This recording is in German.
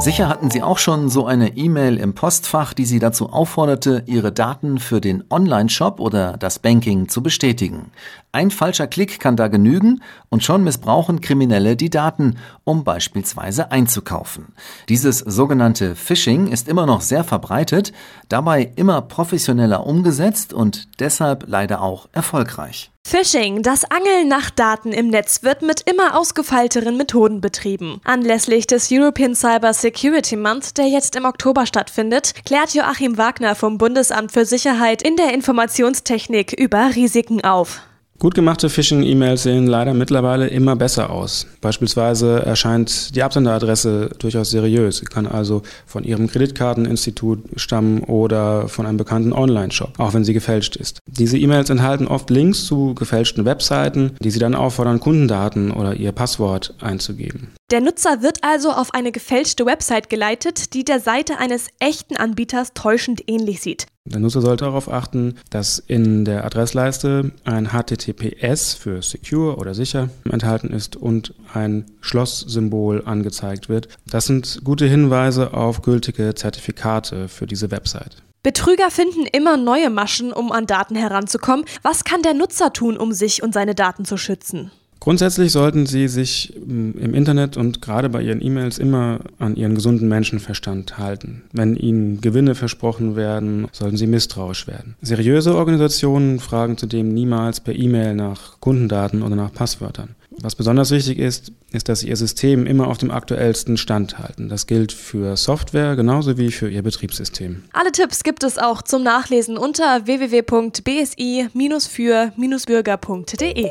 Sicher hatten Sie auch schon so eine E-Mail im Postfach, die Sie dazu aufforderte, Ihre Daten für den Online-Shop oder das Banking zu bestätigen. Ein falscher Klick kann da genügen und schon missbrauchen Kriminelle die Daten, um beispielsweise einzukaufen. Dieses sogenannte Phishing ist immer noch sehr verbreitet, dabei immer professioneller umgesetzt und deshalb leider auch erfolgreich. Phishing, das Angeln nach Daten im Netz, wird mit immer ausgefeilteren Methoden betrieben. Anlässlich des European Cyber Security Month, der jetzt im Oktober stattfindet, klärt Joachim Wagner vom Bundesamt für Sicherheit in der Informationstechnik über Risiken auf. Gut gemachte Phishing-E-Mails sehen leider mittlerweile immer besser aus. Beispielsweise erscheint die Absenderadresse durchaus seriös. Sie kann also von Ihrem Kreditkarteninstitut stammen oder von einem bekannten Online-Shop, auch wenn sie gefälscht ist. Diese E-Mails enthalten oft Links zu gefälschten Webseiten, die Sie dann auffordern, Kundendaten oder Ihr Passwort einzugeben. Der Nutzer wird also auf eine gefälschte Website geleitet, die der Seite eines echten Anbieters täuschend ähnlich sieht. Der Nutzer sollte darauf achten, dass in der Adressleiste ein HTTPS für Secure oder sicher enthalten ist und ein Schlosssymbol angezeigt wird. Das sind gute Hinweise auf gültige Zertifikate für diese Website. Betrüger finden immer neue Maschen, um an Daten heranzukommen. Was kann der Nutzer tun, um sich und seine Daten zu schützen? Grundsätzlich sollten Sie sich mm, im Internet und gerade bei Ihren E-Mails immer an Ihren gesunden Menschenverstand halten. Wenn Ihnen Gewinne versprochen werden, sollten Sie misstrauisch werden. Seriöse Organisationen fragen zudem niemals per E-Mail nach Kundendaten oder nach Passwörtern. Was besonders wichtig ist, ist, dass Sie Ihr System immer auf dem aktuellsten Stand halten. Das gilt für Software genauso wie für Ihr Betriebssystem. Alle Tipps gibt es auch zum Nachlesen unter www.bsi-für-bürger.de